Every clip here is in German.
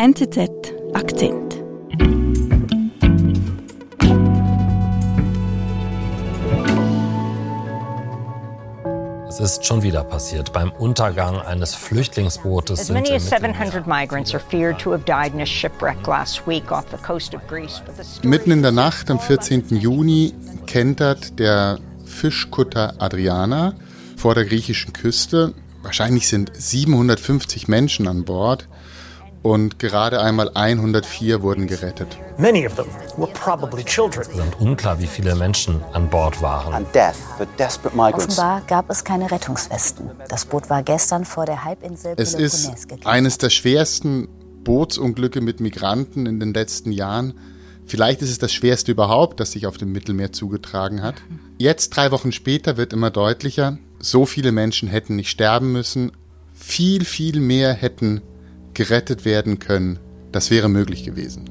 NZZ Akzent. Es ist schon wieder passiert. Beim Untergang eines Flüchtlingsbootes As many as im Mittelmeer 700 migrants are feared to have died in a shipwreck last week off the coast of Greece. Mitten in der Nacht am 14. Juni kentert der Fischkutter Adriana vor der griechischen Küste. Wahrscheinlich sind 750 Menschen an Bord und gerade einmal 104 wurden gerettet. Many of them were probably children. Insgesamt unklar, wie viele Menschen an Bord waren. and death for desperate migrants. Offenbar gab es keine Rettungswesten. Das Boot war gestern vor der Halbinsel Es ist eines der schwersten Bootsunglücke mit Migranten in den letzten Jahren. Vielleicht ist es das schwerste überhaupt, das sich auf dem Mittelmeer zugetragen hat. Jetzt, drei Wochen später, wird immer deutlicher, so viele Menschen hätten nicht sterben müssen. Viel, viel mehr hätten gerettet werden können. Das wäre möglich gewesen.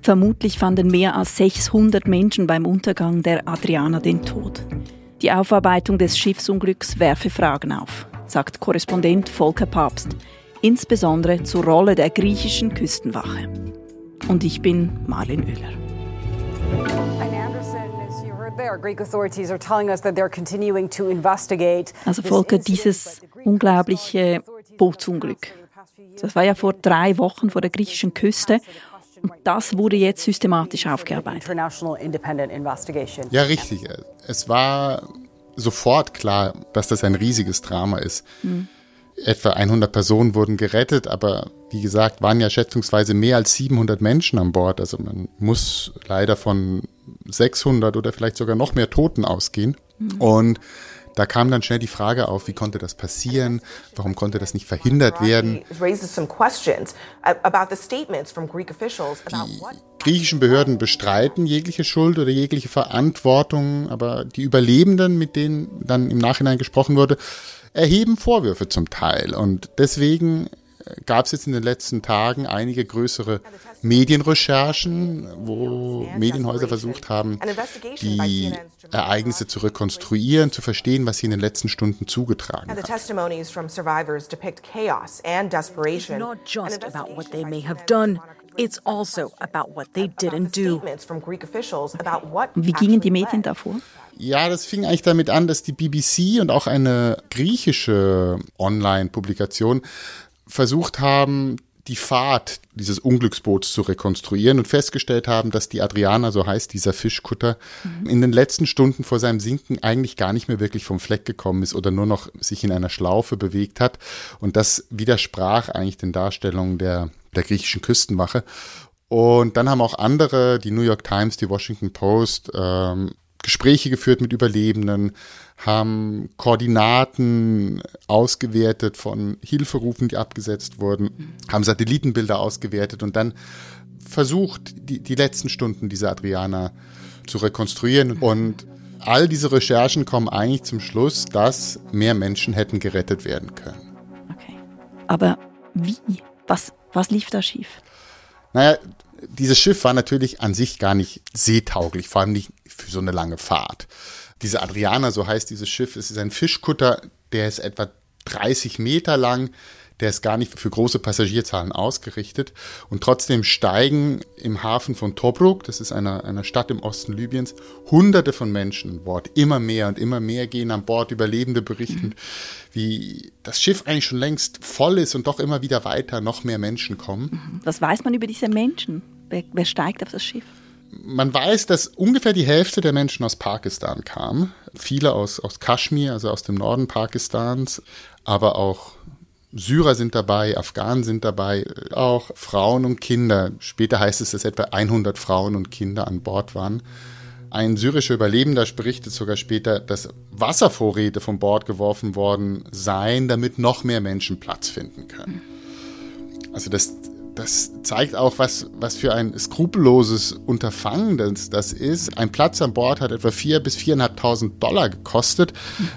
Vermutlich fanden mehr als 600 Menschen beim Untergang der Adriana den Tod. Die Aufarbeitung des Schiffsunglücks werfe Fragen auf, sagt Korrespondent Volker Papst, insbesondere zur Rolle der griechischen Küstenwache. Und ich bin Marlin Oehler. Also Volker, dieses unglaubliche Bootsunglück. Das war ja vor drei Wochen vor der griechischen Küste und das wurde jetzt systematisch aufgearbeitet. Ja, richtig. Es war sofort klar, dass das ein riesiges Drama ist. Etwa 100 Personen wurden gerettet, aber wie gesagt, waren ja schätzungsweise mehr als 700 Menschen an Bord. Also man muss leider von 600 oder vielleicht sogar noch mehr Toten ausgehen. Und da kam dann schnell die Frage auf, wie konnte das passieren? Warum konnte das nicht verhindert werden? What griechischen Behörden bestreiten jegliche Schuld oder jegliche Verantwortung, aber die Überlebenden, mit denen dann im Nachhinein gesprochen wurde, erheben Vorwürfe zum Teil. Und deswegen gab es jetzt in den letzten Tagen einige größere Medienrecherchen, wo Medienhäuser versucht haben, die Ereignisse zu rekonstruieren, zu verstehen, was sie in den letzten Stunden zugetragen hat. not just about what they may have done, it's also about what they didn't do. Wie gingen die Medien davor? Ja, das fing eigentlich damit an, dass die BBC und auch eine griechische Online-Publikation versucht haben, die Fahrt dieses Unglücksboots zu rekonstruieren und festgestellt haben, dass die Adriana, so heißt dieser Fischkutter, in den letzten Stunden vor seinem Sinken eigentlich gar nicht mehr wirklich vom Fleck gekommen ist oder nur noch sich in einer Schlaufe bewegt hat. Und das widersprach eigentlich den Darstellungen der, der griechischen Küstenwache. Und dann haben auch andere, die New York Times, die Washington Post, ähm, Gespräche geführt mit Überlebenden, haben Koordinaten ausgewertet von Hilferufen, die abgesetzt wurden, haben Satellitenbilder ausgewertet und dann versucht, die, die letzten Stunden dieser Adriana zu rekonstruieren. Und all diese Recherchen kommen eigentlich zum Schluss, dass mehr Menschen hätten gerettet werden können. Okay. Aber wie? Was, was lief da schief? Naja, dieses Schiff war natürlich an sich gar nicht seetauglich, vor allem nicht für so eine lange Fahrt. Diese Adriana, so heißt dieses Schiff, es ist ein Fischkutter, der ist etwa 30 Meter lang, der ist gar nicht für große Passagierzahlen ausgerichtet. Und trotzdem steigen im Hafen von Tobruk, das ist eine, eine Stadt im Osten Libyens, hunderte von Menschen an Bord. Immer mehr und immer mehr gehen an Bord, Überlebende berichten, wie das Schiff eigentlich schon längst voll ist und doch immer wieder weiter noch mehr Menschen kommen. Was weiß man über diese Menschen? Wer, wer steigt auf das Schiff? Man weiß, dass ungefähr die Hälfte der Menschen aus Pakistan kam. Viele aus, aus Kaschmir, also aus dem Norden Pakistans, aber auch Syrer sind dabei, Afghanen sind dabei, auch Frauen und Kinder. Später heißt es, dass etwa 100 Frauen und Kinder an Bord waren. Ein syrischer Überlebender berichtet sogar später, dass Wasservorräte von Bord geworfen worden seien, damit noch mehr Menschen Platz finden können. Also das, das zeigt auch, was, was für ein skrupelloses Unterfangen das, das ist. Ein Platz an Bord hat etwa 4.000 bis 4.500 Dollar gekostet.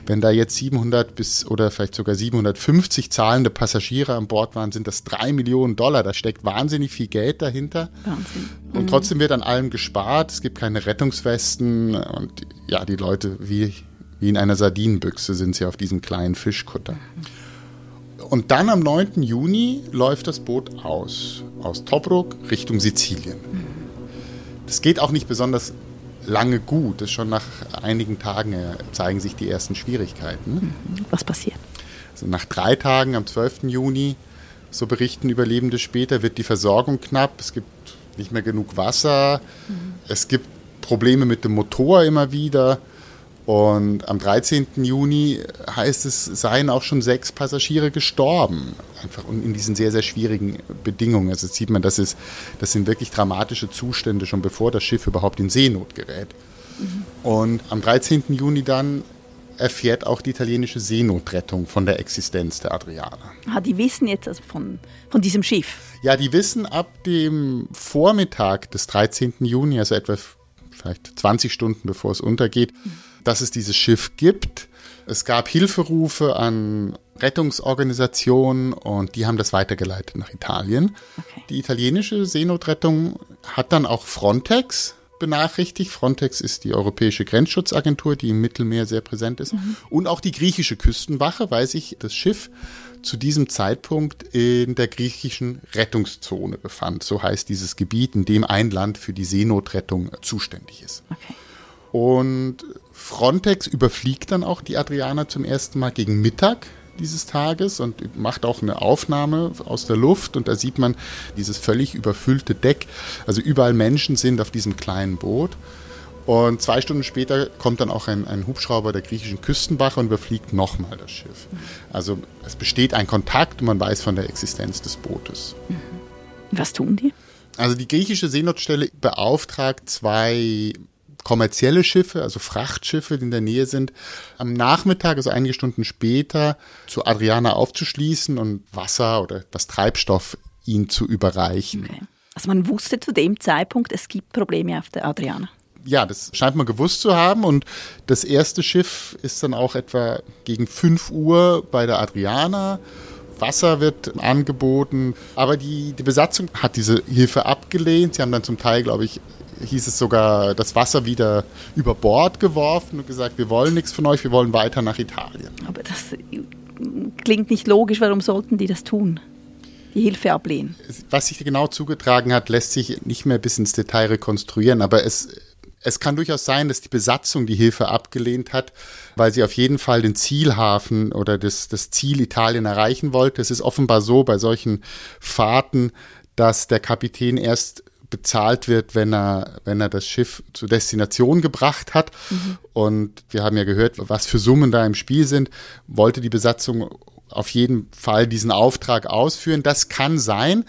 Wenn da jetzt 700 bis oder vielleicht sogar 750 zahlende Passagiere an Bord waren, sind das 3 Millionen Dollar. Da steckt wahnsinnig viel Geld dahinter. Wahnsinn. Und trotzdem wird an allem gespart. Es gibt keine Rettungswesten. Und ja, die Leute wie, wie in einer Sardinenbüchse sind sie auf diesem kleinen Fischkutter. Und dann am 9. Juni läuft das Boot aus, aus Tobruk Richtung Sizilien. Das geht auch nicht besonders lange gut. Das schon nach einigen Tagen äh, zeigen sich die ersten Schwierigkeiten. Was passiert? Also nach drei Tagen, am 12. Juni, so berichten Überlebende später, wird die Versorgung knapp. Es gibt nicht mehr genug Wasser. Mhm. Es gibt Probleme mit dem Motor immer wieder. Und am 13. Juni heißt es, seien auch schon sechs Passagiere gestorben. Einfach in diesen sehr, sehr schwierigen Bedingungen. Also sieht man, das, ist, das sind wirklich dramatische Zustände, schon bevor das Schiff überhaupt in Seenot gerät. Mhm. Und am 13. Juni dann erfährt auch die italienische Seenotrettung von der Existenz der Adriana. Ah, die wissen jetzt also von, von diesem Schiff? Ja, die wissen ab dem Vormittag des 13. Juni, also etwa vielleicht 20 Stunden bevor es untergeht, mhm dass es dieses Schiff gibt. Es gab Hilferufe an Rettungsorganisationen und die haben das weitergeleitet nach Italien. Okay. Die italienische Seenotrettung hat dann auch Frontex benachrichtigt. Frontex ist die europäische Grenzschutzagentur, die im Mittelmeer sehr präsent ist. Mhm. Und auch die griechische Küstenwache, weil sich das Schiff zu diesem Zeitpunkt in der griechischen Rettungszone befand. So heißt dieses Gebiet, in dem ein Land für die Seenotrettung zuständig ist. Okay. Und Frontex überfliegt dann auch die Adriana zum ersten Mal gegen Mittag dieses Tages und macht auch eine Aufnahme aus der Luft und da sieht man dieses völlig überfüllte Deck. Also überall Menschen sind auf diesem kleinen Boot. Und zwei Stunden später kommt dann auch ein, ein Hubschrauber der griechischen Küstenwache und überfliegt nochmal das Schiff. Also es besteht ein Kontakt und man weiß von der Existenz des Bootes. Was tun die? Also die griechische Seenotstelle beauftragt zwei kommerzielle Schiffe, also Frachtschiffe, die in der Nähe sind, am Nachmittag, also einige Stunden später, zu Adriana aufzuschließen und Wasser oder das Treibstoff ihnen zu überreichen. Okay. Also man wusste zu dem Zeitpunkt, es gibt Probleme auf der Adriana. Ja, das scheint man gewusst zu haben und das erste Schiff ist dann auch etwa gegen 5 Uhr bei der Adriana. Wasser wird angeboten, aber die, die Besatzung hat diese Hilfe abgelehnt. Sie haben dann zum Teil, glaube ich, hieß es sogar, das Wasser wieder über Bord geworfen und gesagt, wir wollen nichts von euch, wir wollen weiter nach Italien. Aber das klingt nicht logisch, warum sollten die das tun? Die Hilfe ablehnen. Was sich genau zugetragen hat, lässt sich nicht mehr bis ins Detail rekonstruieren, aber es, es kann durchaus sein, dass die Besatzung die Hilfe abgelehnt hat, weil sie auf jeden Fall den Zielhafen oder das, das Ziel Italien erreichen wollte. Es ist offenbar so bei solchen Fahrten, dass der Kapitän erst bezahlt wird, wenn er, wenn er das Schiff zur Destination gebracht hat. Mhm. Und wir haben ja gehört, was für Summen da im Spiel sind. Wollte die Besatzung auf jeden Fall diesen Auftrag ausführen. Das kann sein.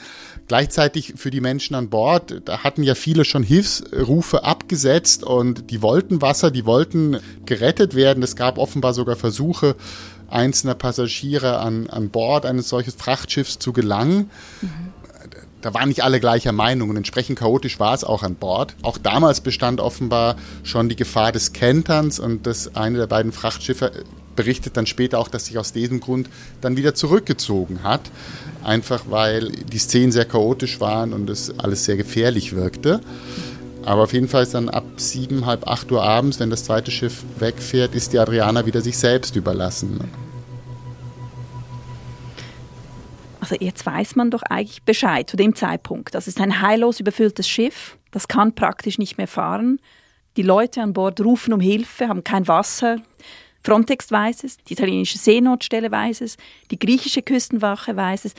Gleichzeitig für die Menschen an Bord, da hatten ja viele schon Hilfsrufe abgesetzt und die wollten Wasser, die wollten gerettet werden. Es gab offenbar sogar Versuche, einzelner Passagiere an, an Bord eines solches Frachtschiffs zu gelangen. Mhm da waren nicht alle gleicher Meinung und entsprechend chaotisch war es auch an Bord. Auch damals bestand offenbar schon die Gefahr des Kenterns und das eine der beiden Frachtschiffe berichtet dann später auch, dass sich aus diesem Grund dann wieder zurückgezogen hat. Einfach weil die Szenen sehr chaotisch waren und es alles sehr gefährlich wirkte. Aber auf jeden Fall ist dann ab sieben, halb acht Uhr abends, wenn das zweite Schiff wegfährt, ist die Adriana wieder sich selbst überlassen. Also jetzt weiß man doch eigentlich Bescheid zu dem Zeitpunkt. Das ist ein heillos überfülltes Schiff, das kann praktisch nicht mehr fahren. Die Leute an Bord rufen um Hilfe, haben kein Wasser. Frontex weiß es, die italienische Seenotstelle weiß es, die griechische Küstenwache weiß es.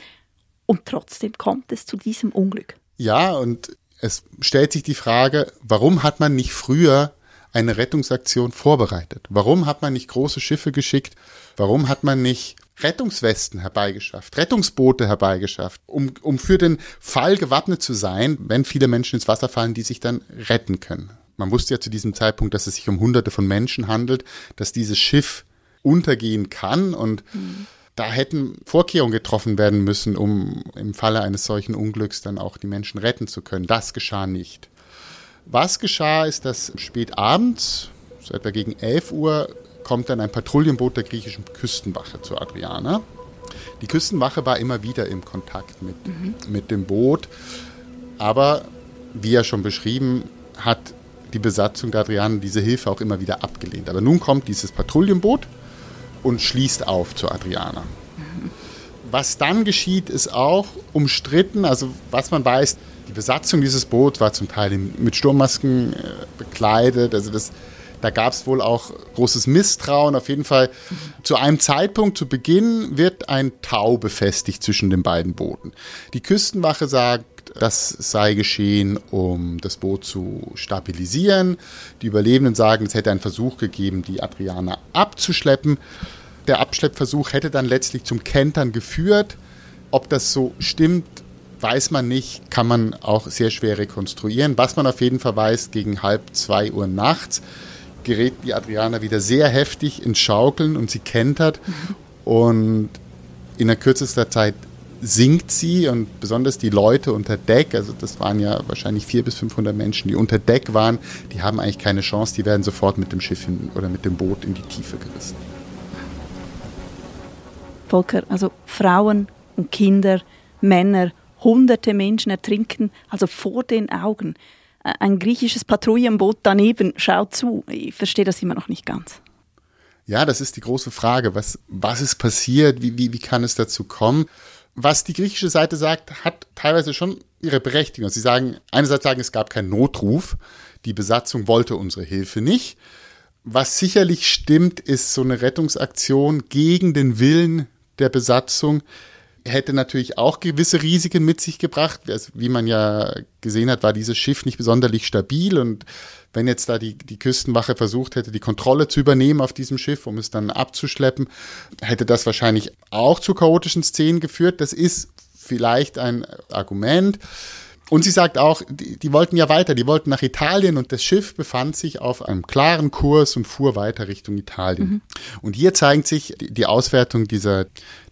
Und trotzdem kommt es zu diesem Unglück. Ja, und es stellt sich die Frage, warum hat man nicht früher eine Rettungsaktion vorbereitet? Warum hat man nicht große Schiffe geschickt? Warum hat man nicht Rettungswesten herbeigeschafft, Rettungsboote herbeigeschafft, um, um für den Fall gewappnet zu sein, wenn viele Menschen ins Wasser fallen, die sich dann retten können. Man wusste ja zu diesem Zeitpunkt, dass es sich um Hunderte von Menschen handelt, dass dieses Schiff untergehen kann und mhm. da hätten Vorkehrungen getroffen werden müssen, um im Falle eines solchen Unglücks dann auch die Menschen retten zu können. Das geschah nicht. Was geschah, ist, dass spät abends, so etwa gegen 11 Uhr, kommt dann ein Patrouillenboot der griechischen Küstenwache zu Adriana. Die Küstenwache war immer wieder im Kontakt mit, mhm. mit dem Boot, aber wie ja schon beschrieben, hat die Besatzung der Adriana diese Hilfe auch immer wieder abgelehnt. Aber nun kommt dieses Patrouillenboot und schließt auf zu Adriana. Mhm. Was dann geschieht, ist auch umstritten. Also was man weiß, die Besatzung dieses Boots war zum Teil mit Sturmmasken äh, bekleidet. Also das, da gab es wohl auch großes Misstrauen. Auf jeden Fall zu einem Zeitpunkt, zu Beginn, wird ein Tau befestigt zwischen den beiden Booten. Die Küstenwache sagt, das sei geschehen, um das Boot zu stabilisieren. Die Überlebenden sagen, es hätte einen Versuch gegeben, die Adriana abzuschleppen. Der Abschleppversuch hätte dann letztlich zum Kentern geführt. Ob das so stimmt, weiß man nicht, kann man auch sehr schwer rekonstruieren. Was man auf jeden Fall weiß, gegen halb zwei Uhr nachts gerät die Adriana wieder sehr heftig ins Schaukeln und sie kentert. Und in der kürzester Zeit sinkt sie und besonders die Leute unter Deck, also das waren ja wahrscheinlich 400 bis 500 Menschen, die unter Deck waren, die haben eigentlich keine Chance, die werden sofort mit dem Schiff hin, oder mit dem Boot in die Tiefe gerissen. Volker, also Frauen und Kinder, Männer, hunderte Menschen ertrinken, also vor den Augen. Ein griechisches Patrouillenboot daneben schaut zu. Ich verstehe das immer noch nicht ganz. Ja, das ist die große Frage. Was, was ist passiert? Wie, wie, wie kann es dazu kommen? Was die griechische Seite sagt, hat teilweise schon ihre Berechtigung. Sie sagen, einerseits sagen, es gab keinen Notruf. Die Besatzung wollte unsere Hilfe nicht. Was sicherlich stimmt, ist so eine Rettungsaktion gegen den Willen der Besatzung hätte natürlich auch gewisse Risiken mit sich gebracht. Wie man ja gesehen hat, war dieses Schiff nicht besonders stabil und wenn jetzt da die, die Küstenwache versucht hätte, die Kontrolle zu übernehmen auf diesem Schiff, um es dann abzuschleppen, hätte das wahrscheinlich auch zu chaotischen Szenen geführt. Das ist vielleicht ein Argument. Und sie sagt auch, die, die, wollten ja weiter, die wollten nach Italien und das Schiff befand sich auf einem klaren Kurs und fuhr weiter Richtung Italien. Mhm. Und hier zeigt sich die, die Auswertung dieser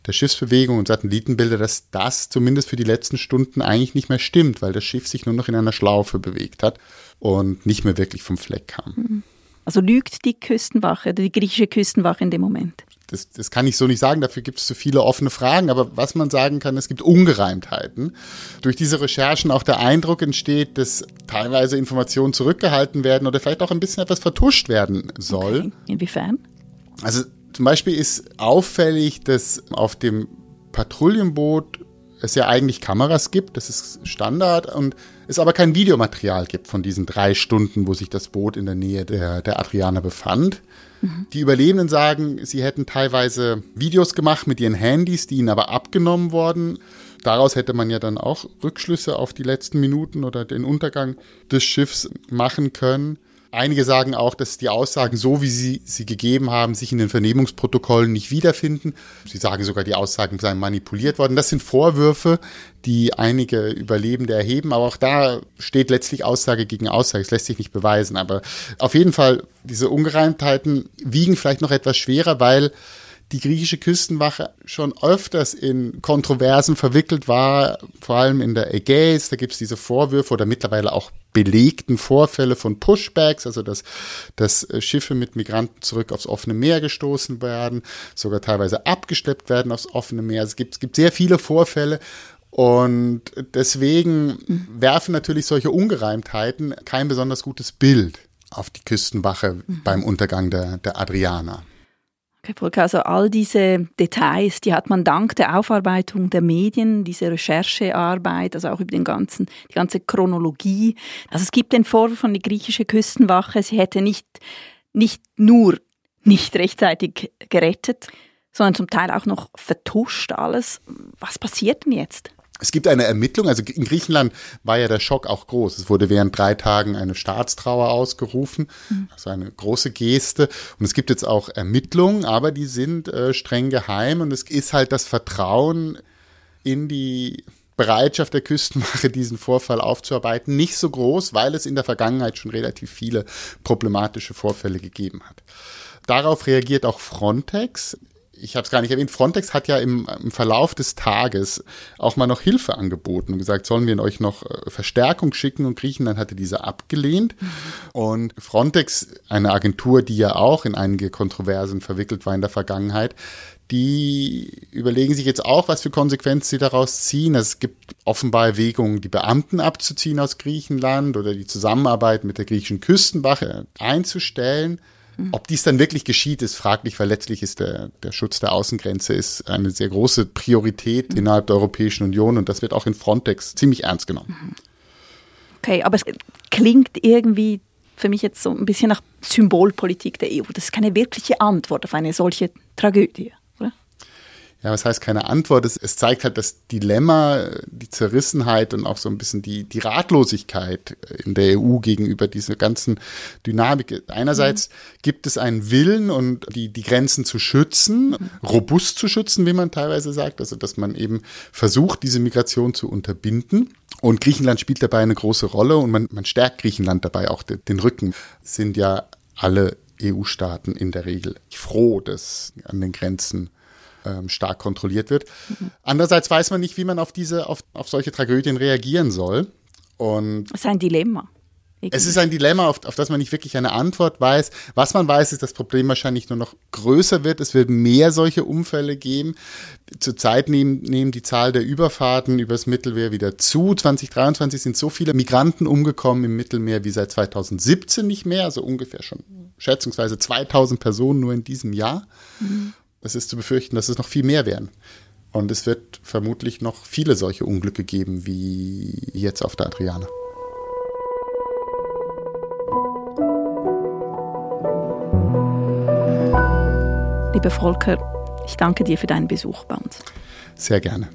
der Schiffsbewegung und Satellitenbilder, dass das zumindest für die letzten Stunden eigentlich nicht mehr stimmt, weil das Schiff sich nur noch in einer Schlaufe bewegt hat und nicht mehr wirklich vom Fleck kam. Mhm. Also lügt die Küstenwache, die griechische Küstenwache in dem Moment? Das, das kann ich so nicht sagen, dafür gibt es zu viele offene Fragen, aber was man sagen kann, es gibt Ungereimtheiten. Durch diese Recherchen auch der Eindruck entsteht, dass teilweise Informationen zurückgehalten werden oder vielleicht auch ein bisschen etwas vertuscht werden soll. Okay. Inwiefern? Also zum Beispiel ist auffällig, dass auf dem Patrouillenboot es ja eigentlich Kameras gibt, das ist Standard, und es aber kein Videomaterial gibt von diesen drei Stunden, wo sich das Boot in der Nähe der, der Adriana befand. Mhm. Die Überlebenden sagen, sie hätten teilweise Videos gemacht mit ihren Handys, die ihnen aber abgenommen wurden. Daraus hätte man ja dann auch Rückschlüsse auf die letzten Minuten oder den Untergang des Schiffs machen können. Einige sagen auch, dass die Aussagen, so wie sie sie gegeben haben, sich in den Vernehmungsprotokollen nicht wiederfinden. Sie sagen sogar, die Aussagen seien manipuliert worden. Das sind Vorwürfe, die einige Überlebende erheben. Aber auch da steht letztlich Aussage gegen Aussage. Es lässt sich nicht beweisen. Aber auf jeden Fall, diese Ungereimtheiten wiegen vielleicht noch etwas schwerer, weil die griechische Küstenwache schon öfters in Kontroversen verwickelt war, vor allem in der Ägäis. Da gibt es diese Vorwürfe oder mittlerweile auch belegten Vorfälle von Pushbacks, also dass, dass Schiffe mit Migranten zurück aufs offene Meer gestoßen werden, sogar teilweise abgesteppt werden aufs offene Meer. Es gibt, es gibt sehr viele Vorfälle. Und deswegen werfen natürlich solche Ungereimtheiten kein besonders gutes Bild auf die Küstenwache mhm. beim Untergang der, der Adriana. Okay, Volker, also all diese Details, die hat man dank der Aufarbeitung der Medien, diese Recherchearbeit, also auch über den ganzen, die ganze Chronologie. Also es gibt den Vorwurf von der griechischen Küstenwache, sie hätte nicht, nicht nur nicht rechtzeitig gerettet, sondern zum Teil auch noch vertuscht alles. Was passiert denn jetzt? Es gibt eine Ermittlung, also in Griechenland war ja der Schock auch groß. Es wurde während drei Tagen eine Staatstrauer ausgerufen, mhm. also eine große Geste. Und es gibt jetzt auch Ermittlungen, aber die sind äh, streng geheim und es ist halt das Vertrauen in die Bereitschaft der Küstenwache, diesen Vorfall aufzuarbeiten, nicht so groß, weil es in der Vergangenheit schon relativ viele problematische Vorfälle gegeben hat. Darauf reagiert auch Frontex ich habe es gar nicht erwähnt, Frontex hat ja im, im, Verlauf des Tages auch mal noch Hilfe angeboten und gesagt, sollen wir euch noch äh, Verstärkung schicken und Griechenland hatte diese abgelehnt. Und Frontex, eine Agentur, die ja auch in einige Kontroversen verwickelt war in der Vergangenheit, die überlegen sich jetzt auch, was für Konsequenzen sie daraus ziehen. Es gibt offenbar Erwägungen, die Beamten abzuziehen aus Griechenland oder die Zusammenarbeit mit der griechischen Küstenwache einzustellen. Ob dies dann wirklich geschieht, ist fraglich, weil letztlich ist der, der Schutz der Außengrenze ist eine sehr große Priorität mhm. innerhalb der Europäischen Union und das wird auch in Frontex ziemlich ernst genommen. Mhm. Okay, aber es klingt irgendwie für mich jetzt so ein bisschen nach Symbolpolitik der EU. Das ist keine wirkliche Antwort auf eine solche Tragödie. Ja, was heißt keine Antwort? Es, es, zeigt halt das Dilemma, die Zerrissenheit und auch so ein bisschen die, die Ratlosigkeit in der EU gegenüber dieser ganzen Dynamik. Einerseits mhm. gibt es einen Willen und die, die Grenzen zu schützen, mhm. robust zu schützen, wie man teilweise sagt, also dass man eben versucht, diese Migration zu unterbinden. Und Griechenland spielt dabei eine große Rolle und man, man stärkt Griechenland dabei auch den, den Rücken. Es sind ja alle EU-Staaten in der Regel froh, dass an den Grenzen ähm, stark kontrolliert wird. Mhm. Andererseits weiß man nicht, wie man auf diese, auf, auf solche Tragödien reagieren soll. Und das ist ein Dilemma. Es ist ein Dilemma, auf, auf das man nicht wirklich eine Antwort weiß. Was man weiß, ist, dass das Problem wahrscheinlich nur noch größer wird. Es wird mehr solche Unfälle geben. Zurzeit nehmen, nehmen die Zahl der Überfahrten übers Mittelmeer wieder zu. 2023 sind so viele Migranten umgekommen im Mittelmeer wie seit 2017 nicht mehr. Also ungefähr schon schätzungsweise 2000 Personen nur in diesem Jahr. Mhm es ist zu befürchten, dass es noch viel mehr werden. Und es wird vermutlich noch viele solche Unglücke geben wie jetzt auf der Adriane. Lieber Volker, ich danke dir für deinen Besuch bei uns. Sehr gerne.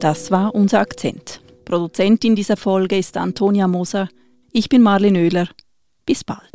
Das war unser Akzent. Produzentin dieser Folge ist Antonia Moser. Ich bin Marlene Oehler. Bis bald.